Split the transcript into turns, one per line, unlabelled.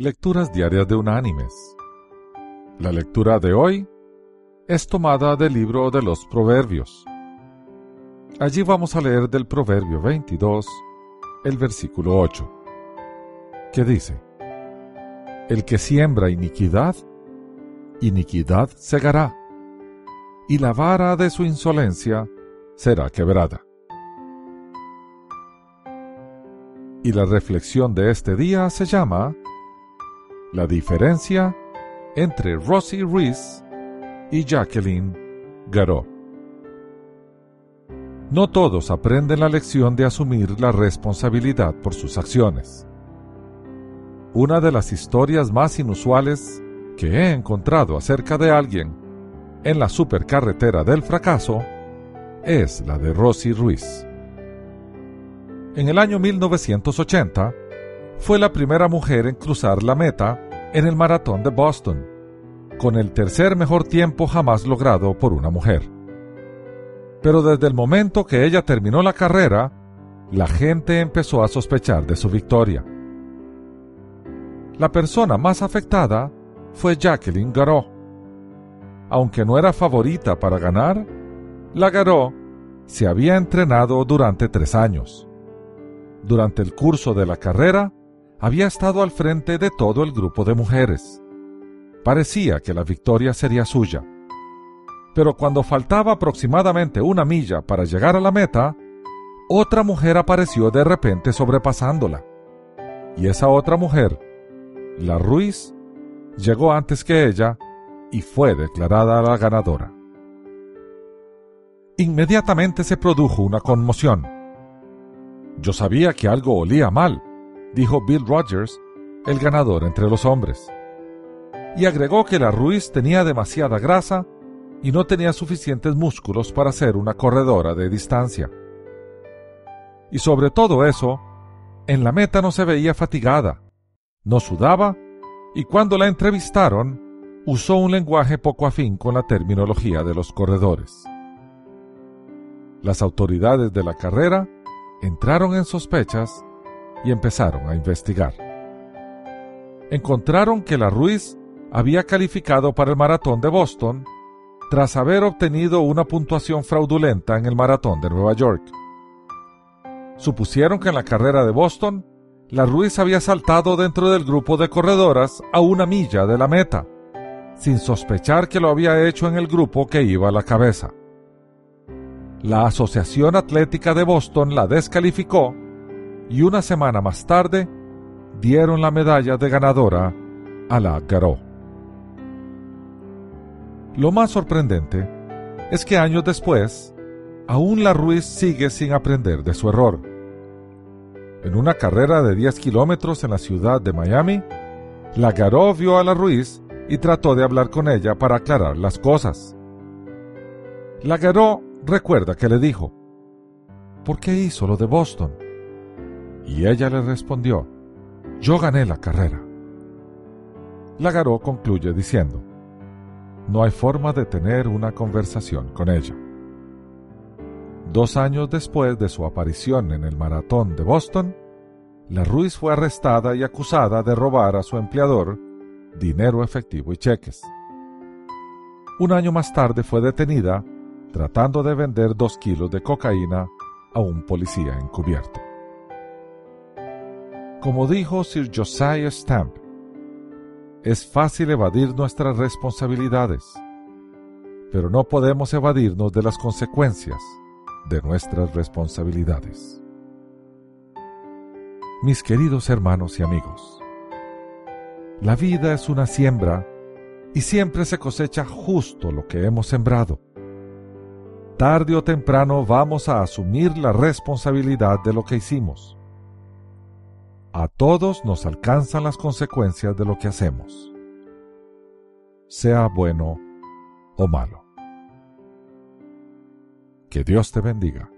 Lecturas Diarias de Unánimes. La lectura de hoy es tomada del libro de los Proverbios. Allí vamos a leer del Proverbio 22, el versículo 8, que dice, El que siembra iniquidad, iniquidad segará, y la vara de su insolencia será quebrada. Y la reflexión de este día se llama la diferencia entre Rosie Reese y Jacqueline Garot. No todos aprenden la lección de asumir la responsabilidad por sus acciones. Una de las historias más inusuales que he encontrado acerca de alguien en la supercarretera del fracaso es la de Rosie Ruiz. En el año 1980, fue la primera mujer en cruzar la meta en el maratón de Boston, con el tercer mejor tiempo jamás logrado por una mujer. Pero desde el momento que ella terminó la carrera, la gente empezó a sospechar de su victoria. La persona más afectada fue Jacqueline Garot. Aunque no era favorita para ganar, la Garot se había entrenado durante tres años. Durante el curso de la carrera, había estado al frente de todo el grupo de mujeres. Parecía que la victoria sería suya. Pero cuando faltaba aproximadamente una milla para llegar a la meta, otra mujer apareció de repente sobrepasándola. Y esa otra mujer, la Ruiz, llegó antes que ella y fue declarada la ganadora. Inmediatamente se produjo una conmoción. Yo sabía que algo olía mal, dijo Bill Rogers, el ganador entre los hombres. Y agregó que la Ruiz tenía demasiada grasa y no tenía suficientes músculos para ser una corredora de distancia. Y sobre todo eso, en la meta no se veía fatigada, no sudaba y cuando la entrevistaron, usó un lenguaje poco afín con la terminología de los corredores. Las autoridades de la carrera entraron en sospechas y empezaron a investigar. Encontraron que la Ruiz había calificado para el maratón de Boston tras haber obtenido una puntuación fraudulenta en el maratón de Nueva York. Supusieron que en la carrera de Boston, la Ruiz había saltado dentro del grupo de corredoras a una milla de la meta, sin sospechar que lo había hecho en el grupo que iba a la cabeza. La Asociación Atlética de Boston la descalificó y una semana más tarde dieron la medalla de ganadora a la Garot. Lo más sorprendente es que años después, aún la Ruiz sigue sin aprender de su error. En una carrera de 10 kilómetros en la ciudad de Miami, la Garot vio a la Ruiz y trató de hablar con ella para aclarar las cosas. La Garot recuerda que le dijo, ¿por qué hizo lo de Boston? Y ella le respondió, yo gané la carrera. Lagaró concluye diciendo, no hay forma de tener una conversación con ella. Dos años después de su aparición en el maratón de Boston, la Ruiz fue arrestada y acusada de robar a su empleador dinero efectivo y cheques. Un año más tarde fue detenida tratando de vender dos kilos de cocaína a un policía encubierto. Como dijo Sir Josiah Stamp, es fácil evadir nuestras responsabilidades, pero no podemos evadirnos de las consecuencias de nuestras responsabilidades. Mis queridos hermanos y amigos, la vida es una siembra y siempre se cosecha justo lo que hemos sembrado. Tarde o temprano vamos a asumir la responsabilidad de lo que hicimos a todos nos alcanzan las consecuencias de lo que hacemos, sea bueno o malo. Que Dios te bendiga.